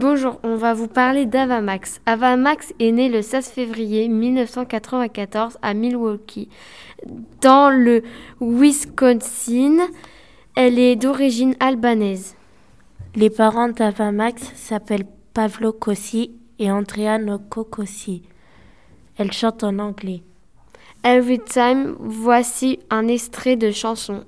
Bonjour, on va vous parler d'Avamax. Avamax est né le 16 février 1994 à Milwaukee, dans le Wisconsin. Elle est d'origine albanaise. Les parents d'Avamax s'appellent Pavlo Kossi et Andrea Noko Kossi. Elle chante en anglais. Every time, voici un extrait de chanson.